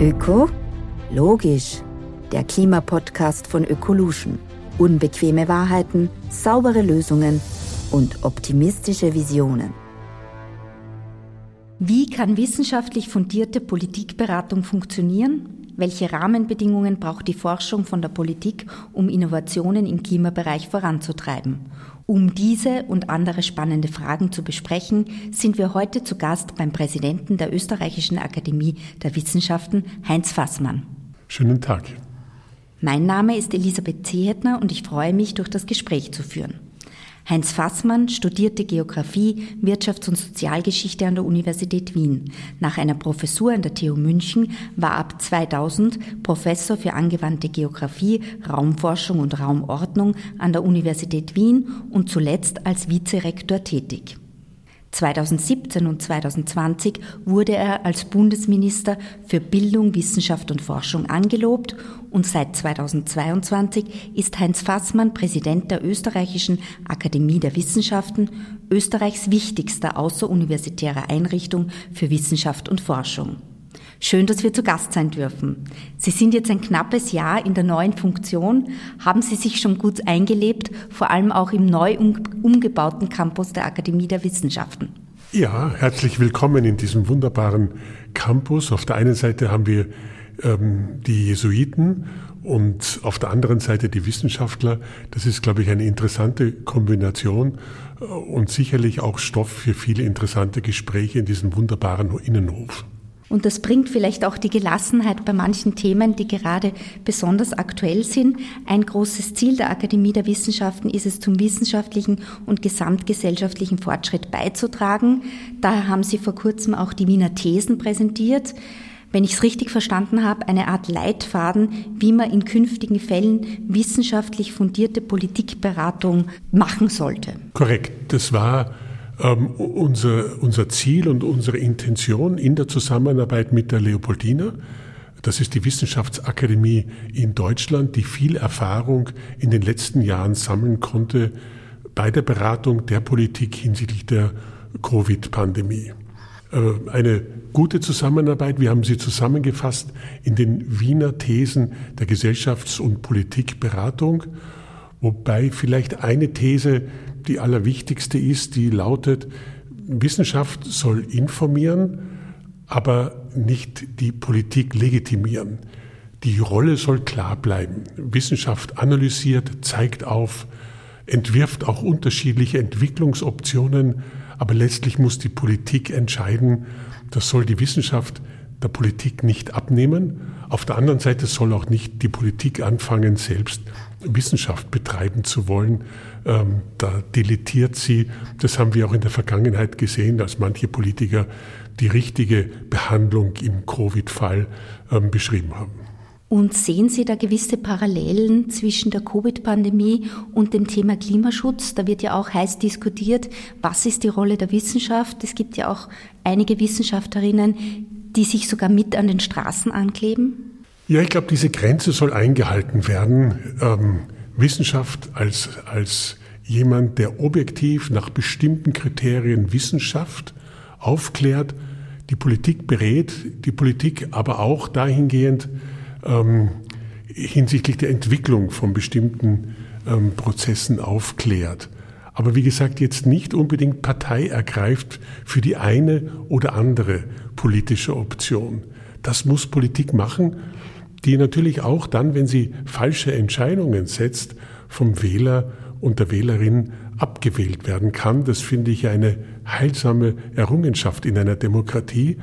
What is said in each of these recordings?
Öko? Logisch. Der Klimapodcast von Ökolution. Unbequeme Wahrheiten, saubere Lösungen und optimistische Visionen. Wie kann wissenschaftlich fundierte Politikberatung funktionieren? Welche Rahmenbedingungen braucht die Forschung von der Politik, um Innovationen im Klimabereich voranzutreiben? Um diese und andere spannende Fragen zu besprechen, sind wir heute zu Gast beim Präsidenten der Österreichischen Akademie der Wissenschaften, Heinz Fassmann. Schönen Tag. Mein Name ist Elisabeth Zehetner und ich freue mich, durch das Gespräch zu führen. Heinz Fassmann studierte Geografie, Wirtschafts- und Sozialgeschichte an der Universität Wien. Nach einer Professur an der TU München war ab 2000 Professor für angewandte Geografie, Raumforschung und Raumordnung an der Universität Wien und zuletzt als Vizerektor tätig. 2017 und 2020 wurde er als Bundesminister für Bildung, Wissenschaft und Forschung angelobt und seit 2022 ist Heinz Fassmann Präsident der Österreichischen Akademie der Wissenschaften, Österreichs wichtigster außeruniversitärer Einrichtung für Wissenschaft und Forschung. Schön, dass wir zu Gast sein dürfen. Sie sind jetzt ein knappes Jahr in der neuen Funktion. Haben Sie sich schon gut eingelebt, vor allem auch im neu umgebauten Campus der Akademie der Wissenschaften? Ja, herzlich willkommen in diesem wunderbaren Campus. Auf der einen Seite haben wir ähm, die Jesuiten und auf der anderen Seite die Wissenschaftler. Das ist, glaube ich, eine interessante Kombination äh, und sicherlich auch Stoff für viele interessante Gespräche in diesem wunderbaren Innenhof. Und das bringt vielleicht auch die Gelassenheit bei manchen Themen, die gerade besonders aktuell sind. Ein großes Ziel der Akademie der Wissenschaften ist es, zum wissenschaftlichen und gesamtgesellschaftlichen Fortschritt beizutragen. Daher haben Sie vor kurzem auch die Wiener Thesen präsentiert. Wenn ich es richtig verstanden habe, eine Art Leitfaden, wie man in künftigen Fällen wissenschaftlich fundierte Politikberatung machen sollte. Korrekt. Das war ähm, unser, unser Ziel und unsere Intention in der Zusammenarbeit mit der Leopoldina. Das ist die Wissenschaftsakademie in Deutschland, die viel Erfahrung in den letzten Jahren sammeln konnte bei der Beratung der Politik hinsichtlich der Covid-Pandemie. Äh, eine gute Zusammenarbeit, wir haben sie zusammengefasst in den Wiener Thesen der Gesellschafts- und Politikberatung, wobei vielleicht eine These die allerwichtigste ist, die lautet, Wissenschaft soll informieren, aber nicht die Politik legitimieren. Die Rolle soll klar bleiben. Wissenschaft analysiert, zeigt auf, entwirft auch unterschiedliche Entwicklungsoptionen, aber letztlich muss die Politik entscheiden. Das soll die Wissenschaft der Politik nicht abnehmen. Auf der anderen Seite soll auch nicht die Politik anfangen, selbst Wissenschaft betreiben zu wollen. Ähm, da deletiert sie. Das haben wir auch in der Vergangenheit gesehen, dass manche Politiker die richtige Behandlung im Covid-Fall ähm, beschrieben haben. Und sehen Sie da gewisse Parallelen zwischen der Covid-Pandemie und dem Thema Klimaschutz? Da wird ja auch heiß diskutiert, was ist die Rolle der Wissenschaft? Es gibt ja auch einige Wissenschaftlerinnen, die sich sogar mit an den Straßen ankleben. Ja, ich glaube, diese Grenze soll eingehalten werden. Ähm, Wissenschaft als, als jemand, der objektiv nach bestimmten Kriterien Wissenschaft aufklärt, die Politik berät, die Politik aber auch dahingehend ähm, hinsichtlich der Entwicklung von bestimmten ähm, Prozessen aufklärt. Aber wie gesagt, jetzt nicht unbedingt Partei ergreift für die eine oder andere politische Option. Das muss Politik machen, die natürlich auch dann, wenn sie falsche Entscheidungen setzt, vom Wähler und der Wählerin abgewählt werden kann. Das finde ich eine heilsame Errungenschaft in einer Demokratie.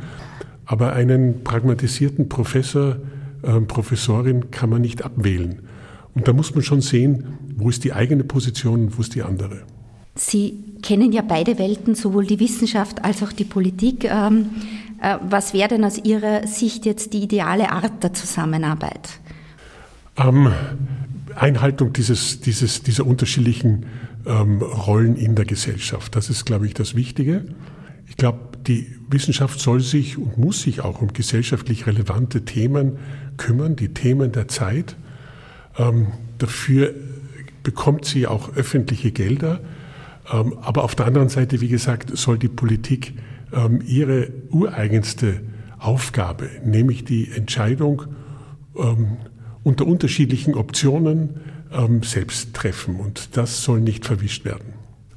Aber einen pragmatisierten Professor, äh, Professorin kann man nicht abwählen. Und da muss man schon sehen, wo ist die eigene Position und wo ist die andere. Sie kennen ja beide Welten, sowohl die Wissenschaft als auch die Politik. Ähm, äh, was wäre denn aus Ihrer Sicht jetzt die ideale Art der Zusammenarbeit? Ähm, Einhaltung dieses, dieses, dieser unterschiedlichen ähm, Rollen in der Gesellschaft. Das ist, glaube ich, das Wichtige. Ich glaube, die Wissenschaft soll sich und muss sich auch um gesellschaftlich relevante Themen kümmern, die Themen der Zeit. Ähm, dafür bekommt sie auch öffentliche Gelder. Ähm, aber auf der anderen Seite, wie gesagt, soll die Politik ähm, ihre ureigenste Aufgabe, nämlich die Entscheidung ähm, unter unterschiedlichen Optionen ähm, selbst treffen. Und das soll nicht verwischt werden.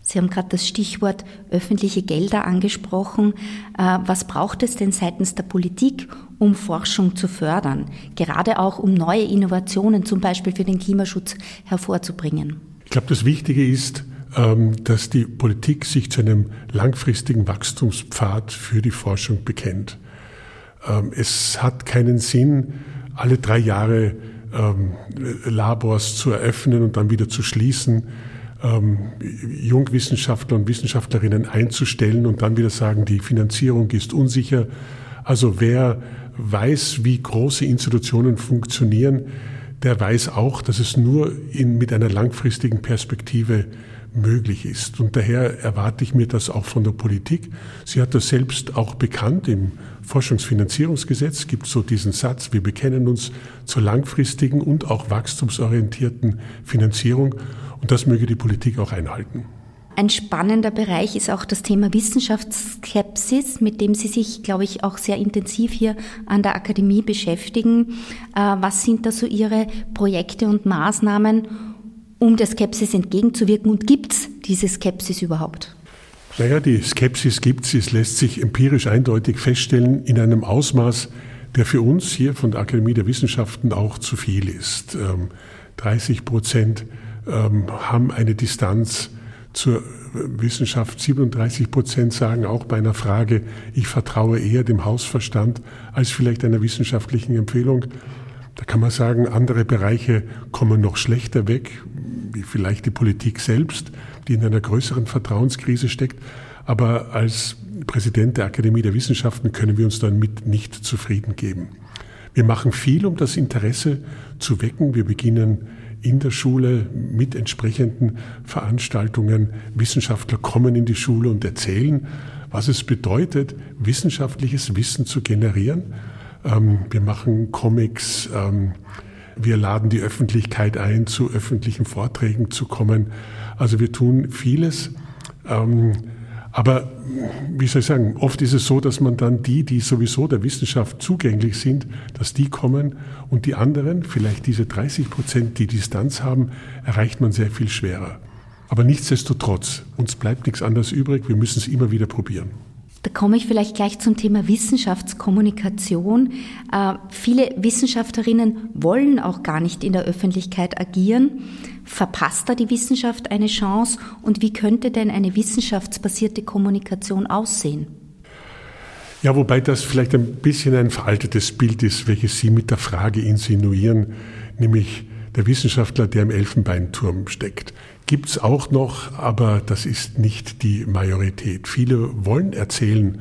Sie haben gerade das Stichwort öffentliche Gelder angesprochen. Äh, was braucht es denn seitens der Politik, um Forschung zu fördern, gerade auch um neue Innovationen, zum Beispiel für den Klimaschutz, hervorzubringen? Ich glaube, das Wichtige ist, ähm, dass die Politik sich zu einem langfristigen Wachstumspfad für die Forschung bekennt. Ähm, es hat keinen Sinn, alle drei Jahre ähm, Labors zu eröffnen und dann wieder zu schließen, Jungwissenschaftler und Wissenschaftlerinnen einzustellen und dann wieder sagen, die Finanzierung ist unsicher. Also wer weiß, wie große Institutionen funktionieren, der weiß auch, dass es nur in, mit einer langfristigen Perspektive möglich ist. Und daher erwarte ich mir das auch von der Politik. Sie hat das selbst auch bekannt. Im Forschungsfinanzierungsgesetz gibt es so diesen Satz, wir bekennen uns zur langfristigen und auch wachstumsorientierten Finanzierung. Und das möge die Politik auch einhalten. Ein spannender Bereich ist auch das Thema Wissenschaftsskepsis, mit dem Sie sich, glaube ich, auch sehr intensiv hier an der Akademie beschäftigen. Äh, was sind da so Ihre Projekte und Maßnahmen, um der Skepsis entgegenzuwirken? Und gibt es diese Skepsis überhaupt? Naja, die Skepsis gibt es. Es lässt sich empirisch eindeutig feststellen in einem Ausmaß, der für uns hier von der Akademie der Wissenschaften auch zu viel ist. 30 ähm, Prozent ähm, haben eine Distanz zur Wissenschaft. 37 Prozent sagen auch bei einer Frage, ich vertraue eher dem Hausverstand als vielleicht einer wissenschaftlichen Empfehlung. Da kann man sagen, andere Bereiche kommen noch schlechter weg, wie vielleicht die Politik selbst, die in einer größeren Vertrauenskrise steckt. Aber als Präsident der Akademie der Wissenschaften können wir uns damit nicht zufrieden geben. Wir machen viel, um das Interesse zu wecken. Wir beginnen in der Schule mit entsprechenden Veranstaltungen. Wissenschaftler kommen in die Schule und erzählen, was es bedeutet, wissenschaftliches Wissen zu generieren. Ähm, wir machen Comics, ähm, wir laden die Öffentlichkeit ein, zu öffentlichen Vorträgen zu kommen. Also wir tun vieles. Ähm, aber wie soll ich sagen, oft ist es so, dass man dann die, die sowieso der Wissenschaft zugänglich sind, dass die kommen und die anderen, vielleicht diese 30 Prozent, die Distanz haben, erreicht man sehr viel schwerer. Aber nichtsdestotrotz, uns bleibt nichts anderes übrig, wir müssen es immer wieder probieren. Da komme ich vielleicht gleich zum Thema Wissenschaftskommunikation. Äh, viele Wissenschaftlerinnen wollen auch gar nicht in der Öffentlichkeit agieren. Verpasst da die Wissenschaft eine Chance? Und wie könnte denn eine wissenschaftsbasierte Kommunikation aussehen? Ja, wobei das vielleicht ein bisschen ein veraltetes Bild ist, welches Sie mit der Frage insinuieren, nämlich der Wissenschaftler, der im Elfenbeinturm steckt. Gibt es auch noch, aber das ist nicht die Majorität. Viele wollen erzählen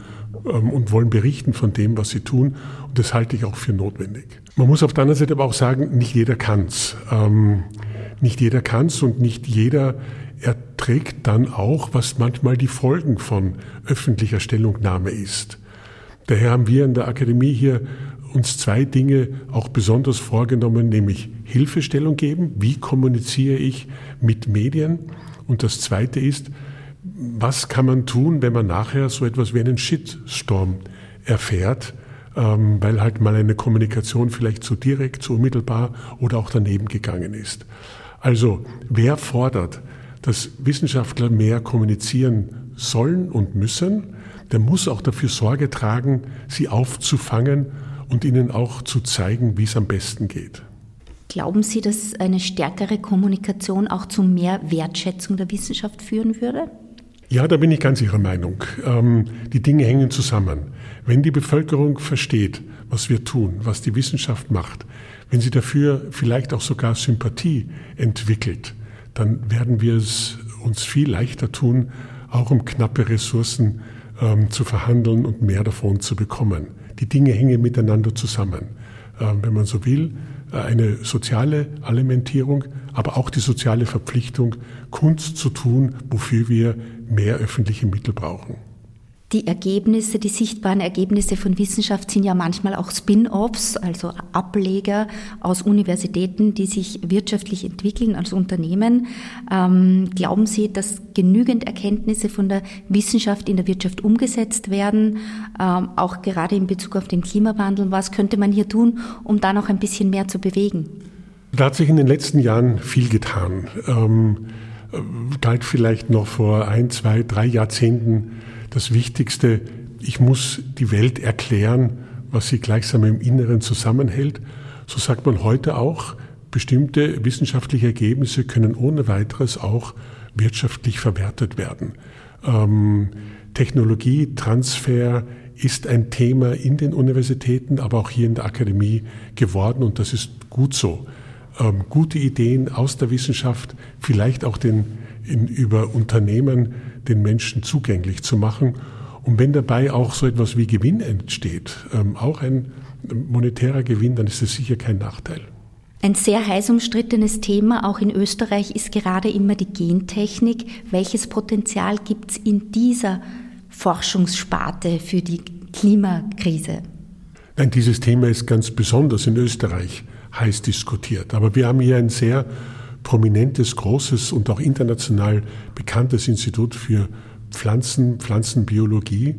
ähm, und wollen berichten von dem, was sie tun. Und das halte ich auch für notwendig. Man muss auf der anderen Seite aber auch sagen, nicht jeder kann's. Ähm, nicht jeder kann's und nicht jeder erträgt dann auch, was manchmal die Folgen von öffentlicher Stellungnahme ist. Daher haben wir in der Akademie hier uns zwei Dinge auch besonders vorgenommen, nämlich Hilfestellung geben, wie kommuniziere ich mit Medien und das zweite ist, was kann man tun, wenn man nachher so etwas wie einen Shitstorm erfährt, ähm, weil halt mal eine Kommunikation vielleicht zu direkt, zu unmittelbar oder auch daneben gegangen ist. Also wer fordert, dass Wissenschaftler mehr kommunizieren sollen und müssen, der muss auch dafür Sorge tragen, sie aufzufangen und ihnen auch zu zeigen, wie es am besten geht. Glauben Sie, dass eine stärkere Kommunikation auch zu mehr Wertschätzung der Wissenschaft führen würde? Ja, da bin ich ganz Ihrer Meinung. Ähm, die Dinge hängen zusammen. Wenn die Bevölkerung versteht, was wir tun, was die Wissenschaft macht, wenn sie dafür vielleicht auch sogar Sympathie entwickelt, dann werden wir es uns viel leichter tun, auch um knappe Ressourcen ähm, zu verhandeln und mehr davon zu bekommen. Die Dinge hängen miteinander zusammen. Ähm, wenn man so will, eine soziale Alimentierung, aber auch die soziale Verpflichtung, Kunst zu tun, wofür wir mehr öffentliche Mittel brauchen. Die Ergebnisse, die sichtbaren Ergebnisse von Wissenschaft sind ja manchmal auch Spin-offs, also Ableger aus Universitäten, die sich wirtschaftlich entwickeln als Unternehmen. Ähm, glauben Sie, dass genügend Erkenntnisse von der Wissenschaft in der Wirtschaft umgesetzt werden, ähm, auch gerade in Bezug auf den Klimawandel? Was könnte man hier tun, um da noch ein bisschen mehr zu bewegen? Da hat sich in den letzten Jahren viel getan. Ähm, galt vielleicht noch vor ein, zwei, drei Jahrzehnten das Wichtigste, ich muss die Welt erklären, was sie gleichsam im Inneren zusammenhält. So sagt man heute auch, bestimmte wissenschaftliche Ergebnisse können ohne weiteres auch wirtschaftlich verwertet werden. Ähm, Technologietransfer ist ein Thema in den Universitäten, aber auch hier in der Akademie geworden und das ist gut so. Ähm, gute Ideen aus der Wissenschaft, vielleicht auch den, in, über Unternehmen den Menschen zugänglich zu machen. Und wenn dabei auch so etwas wie Gewinn entsteht, ähm, auch ein monetärer Gewinn, dann ist das sicher kein Nachteil. Ein sehr heiß umstrittenes Thema auch in Österreich ist gerade immer die Gentechnik. Welches Potenzial gibt es in dieser Forschungssparte für die Klimakrise? Nein, dieses Thema ist ganz besonders in Österreich heiß diskutiert. Aber wir haben hier ein sehr prominentes, großes und auch international bekanntes Institut für Pflanzen, Pflanzenbiologie.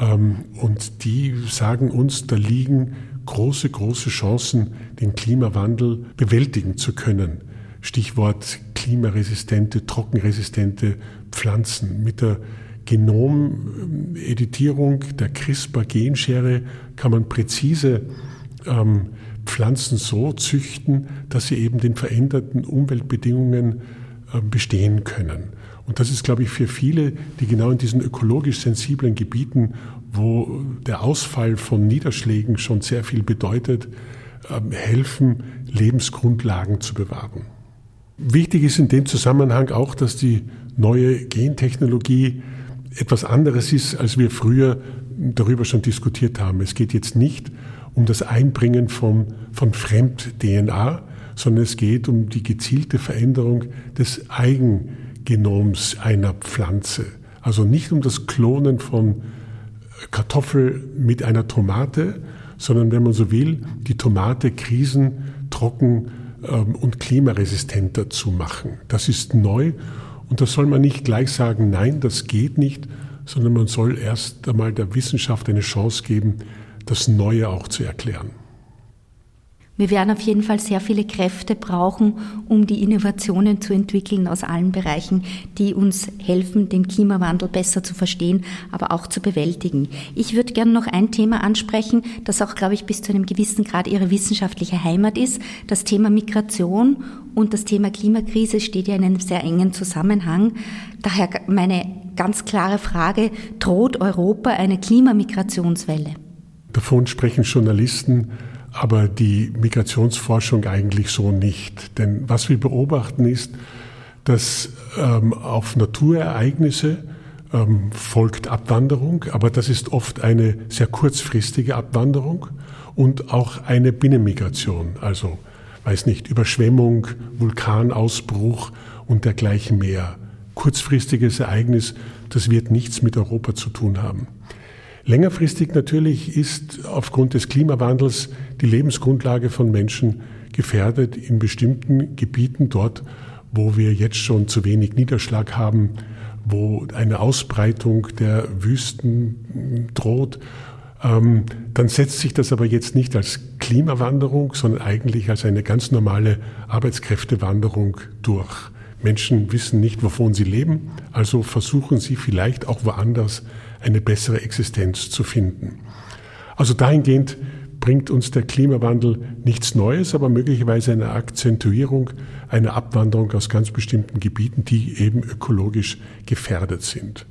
Ähm, und die sagen uns, da liegen große, große Chancen, den Klimawandel bewältigen zu können. Stichwort klimaresistente, trockenresistente Pflanzen. Mit der Genomeditierung der CRISPR-Genschere kann man präzise ähm, Pflanzen so züchten, dass sie eben den veränderten Umweltbedingungen äh, bestehen können. Und das ist, glaube ich, für viele, die genau in diesen ökologisch sensiblen Gebieten, wo der Ausfall von Niederschlägen schon sehr viel bedeutet, ähm, helfen, Lebensgrundlagen zu bewahren. Wichtig ist in dem Zusammenhang auch, dass die neue Gentechnologie etwas anderes ist, als wir früher darüber schon diskutiert haben. Es geht jetzt nicht um das Einbringen von, von Fremd-DNA, sondern es geht um die gezielte Veränderung des Eigengenoms einer Pflanze. Also nicht um das Klonen von Kartoffel mit einer Tomate, sondern wenn man so will, die Tomate krisen, trocken ähm, und klimaresistenter zu machen. Das ist neu und da soll man nicht gleich sagen, nein, das geht nicht, sondern man soll erst einmal der Wissenschaft eine Chance geben, das Neue auch zu erklären. Wir werden auf jeden Fall sehr viele Kräfte brauchen, um die Innovationen zu entwickeln aus allen Bereichen, die uns helfen, den Klimawandel besser zu verstehen, aber auch zu bewältigen. Ich würde gerne noch ein Thema ansprechen, das auch, glaube ich, bis zu einem gewissen Grad Ihre wissenschaftliche Heimat ist. Das Thema Migration und das Thema Klimakrise steht ja in einem sehr engen Zusammenhang. Daher meine ganz klare Frage, droht Europa eine Klimamigrationswelle? Davon sprechen Journalisten, aber die Migrationsforschung eigentlich so nicht. Denn was wir beobachten ist, dass ähm, auf Naturereignisse ähm, folgt Abwanderung, aber das ist oft eine sehr kurzfristige Abwanderung und auch eine Binnenmigration, also weiß nicht, Überschwemmung, Vulkanausbruch und dergleichen mehr. Kurzfristiges Ereignis, das wird nichts mit Europa zu tun haben. Längerfristig natürlich ist aufgrund des Klimawandels die Lebensgrundlage von Menschen gefährdet in bestimmten Gebieten dort, wo wir jetzt schon zu wenig Niederschlag haben, wo eine Ausbreitung der Wüsten droht. Ähm, dann setzt sich das aber jetzt nicht als Klimawanderung, sondern eigentlich als eine ganz normale Arbeitskräftewanderung durch. Menschen wissen nicht, wovon sie leben, also versuchen sie vielleicht auch woanders eine bessere Existenz zu finden. Also dahingehend bringt uns der Klimawandel nichts Neues, aber möglicherweise eine Akzentuierung, eine Abwanderung aus ganz bestimmten Gebieten, die eben ökologisch gefährdet sind.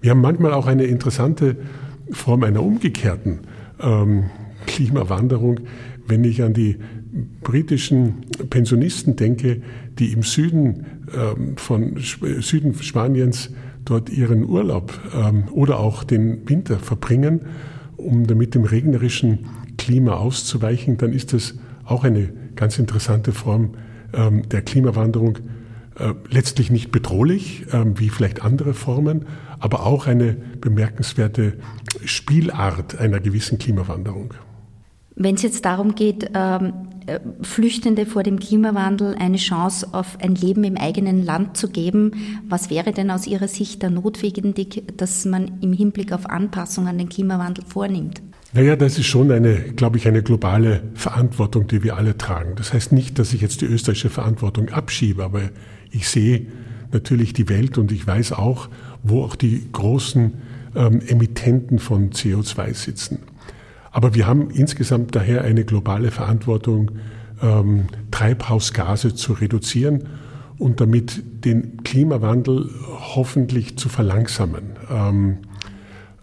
Wir haben manchmal auch eine interessante Form einer umgekehrten ähm, Klimawanderung, wenn ich an die britischen Pensionisten denke, die im Süden ähm, von Süden Spaniens dort ihren Urlaub ähm, oder auch den Winter verbringen, um damit dem regnerischen Klima auszuweichen, dann ist das auch eine ganz interessante Form ähm, der Klimawanderung. äh, letztlich nicht bedrohlich, äh, wie vielleicht andere Formen, aber auch eine bemerkenswerte Spielart einer gewissen Klimawanderung. Wenn es jetzt darum geht, ähm, Flüchtende vor dem Klimawandel eine Chance auf ein Leben im eigenen Land zu geben, was wäre denn aus Ihrer Sicht da notwendig, dass man im Hinblick auf Anpassung an den Klimawandel vornimmt? Naja, das ist schon eine, glaube ich, eine globale Verantwortung, die wir alle tragen. Das heißt nicht, dass ich jetzt die österreichische Verantwortung abschiebe, aber ich sehe natürlich die Welt und ich weiß auch, wo auch die großen ähm, Emittenten von CO2 sitzen. Aber wir haben insgesamt daher eine globale Verantwortung, ähm, Treibhausgase zu reduzieren und damit den Klimawandel hoffentlich zu verlangsamen. Ähm,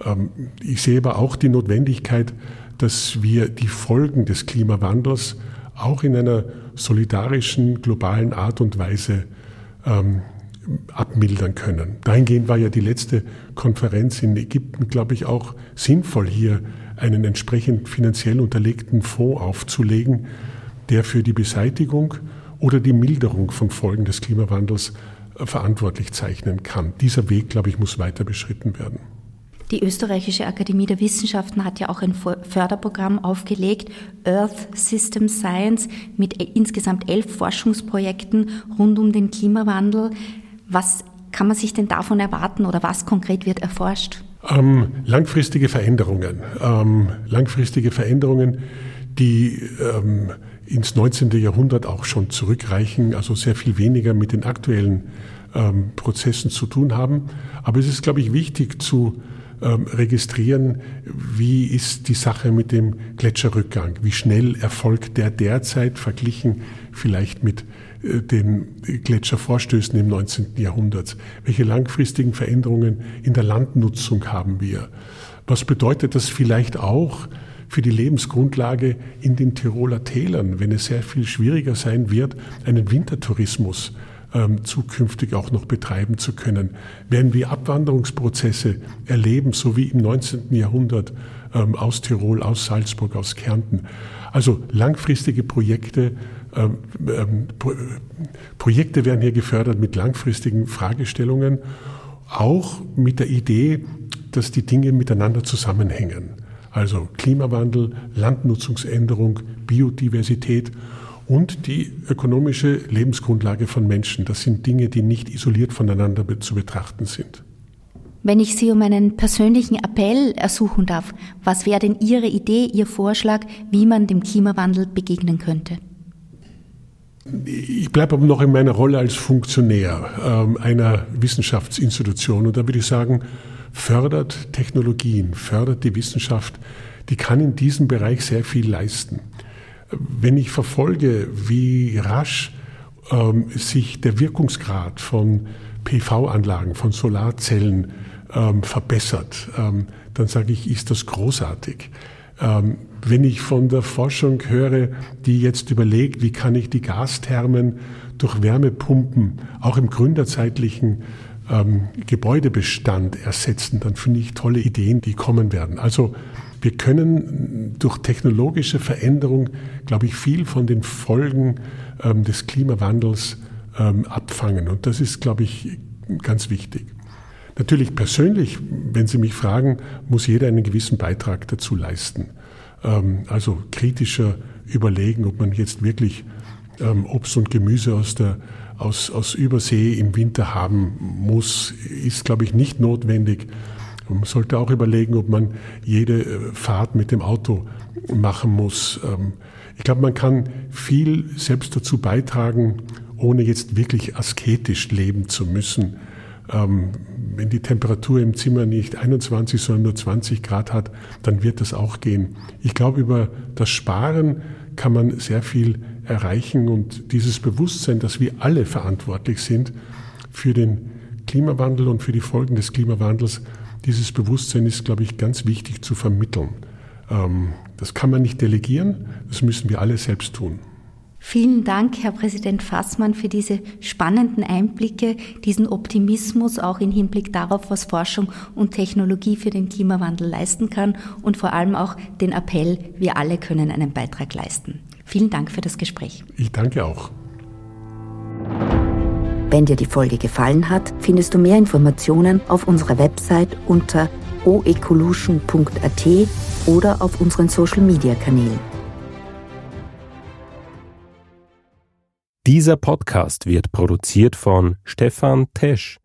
ähm, ich sehe aber auch die Notwendigkeit, dass wir die Folgen des Klimawandels auch in einer solidarischen, globalen Art und Weise ähm, abmildern können. Dahingehend war ja die letzte Konferenz in Ägypten, glaube ich, auch sinnvoll, hier einen entsprechend finanziell unterlegten Fonds aufzulegen, der für die Beseitigung oder die Milderung von Folgen des Klimawandels äh, verantwortlich zeichnen kann. Dieser Weg, glaube ich, muss weiter beschritten werden. Die Österreichische Akademie der Wissenschaften hat ja auch ein Förderprogramm aufgelegt, Earth System Science, mit e-, insgesamt elf Forschungsprojekten rund um den Klimawandel. Was kann man sich denn davon erwarten oder was konkret wird erforscht? Ähm, langfristige Veränderungen. Ähm, langfristige Veränderungen, die ähm, ins 19. Jahrhundert auch schon zurückreichen, also sehr viel weniger mit den aktuellen ähm, Prozessen zu tun haben. Aber es ist, glaube ich, wichtig zu ähm, registrieren, wie ist die Sache mit dem Gletscherrückgang, wie schnell erfolgt der derzeit verglichen vielleicht mit den Gletschervorstößen im 19. Jahrhundert? Welche langfristigen Veränderungen in der Landnutzung haben wir? Was bedeutet das vielleicht auch für die Lebensgrundlage in den Tiroler Tälern, wenn es sehr viel schwieriger sein wird, einen Wintertourismus ähm, zukünftig auch noch betreiben zu können? Werden wir Abwanderungsprozesse erleben, so wie im 19. Jahrhundert ähm, aus Tirol, aus Salzburg, aus Kärnten? Also langfristige Projekte ähm, ähm, Projekte werden hier gefördert mit langfristigen Fragestellungen, auch mit der Idee, dass die Dinge miteinander zusammenhängen. Also Klimawandel, Landnutzungsänderung, Biodiversität und die ökonomische Lebensgrundlage von Menschen. Das sind Dinge, die nicht isoliert voneinander zu betrachten sind. Wenn ich Sie um einen persönlichen Appell ersuchen darf, was wäre denn Ihre Idee, Ihr Vorschlag, wie man dem Klimawandel begegnen könnte? Ich bleibe aber noch in meiner Rolle als Funktionär ähm, einer Wissenschaftsinstitution und da würde ich sagen, fördert Technologien, fördert die Wissenschaft, die kann in diesem Bereich sehr viel leisten. Wenn ich verfolge, wie rasch ähm, sich der Wirkungsgrad von PV-Anlagen, von Solarzellen ähm, verbessert, dann sage ich, ist das großartig. Wenn ich von der Forschung höre, die jetzt überlegt, wie kann ich die Gasthermen durch Wärmepumpen auch im gründerzeitlichen ähm, Gebäudebestand ersetzen, dann finde ich tolle Ideen, die kommen werden. Also wir können durch technologische Veränderung, glaube ich, viel von den Folgen ähm, des Klimawandels ähm, abfangen. Und das ist, glaube ich, ganz wichtig. Natürlich persönlich, wenn Sie mich fragen, muss jeder einen gewissen Beitrag dazu leisten. Ähm, also kritischer überlegen, ob man jetzt wirklich ähm, Obst und Gemüse aus der aus, aus Übersee im Winter haben muss, ist, glaube ich, nicht notwendig. Man sollte auch überlegen, ob man jede äh, Fahrt mit dem Auto machen muss. Ähm, ich glaube, man kann viel selbst dazu beitragen, ohne jetzt wirklich asketisch leben zu müssen. Wenn die Temperatur im Zimmer nicht 21, sondern nur 20 Grad hat, dann wird das auch gehen. Ich glaube, über das Sparen kann man sehr viel erreichen und dieses Bewusstsein, dass wir alle verantwortlich sind für den Klimawandel und für die Folgen des Klimawandels, dieses Bewusstsein ist, glaube ich, ganz wichtig zu vermitteln. Ähm, das kann man nicht delegieren, das müssen wir alle selbst tun. Vielen Dank, Herr Präsident Fassmann, für diese spannenden Einblicke, diesen Optimismus auch im Hinblick darauf, was Forschung und Technologie für den Klimawandel leisten kann und vor allem auch den Appell, wir alle können einen Beitrag leisten. Vielen Dank für das Gespräch. Ich danke auch. Wenn dir die Folge gefallen hat, findest du mehr Informationen auf unserer Website unter oecolution.at oder auf unseren Social-Media-Kanälen. Dieser Podcast wird produziert von Stefan Tesch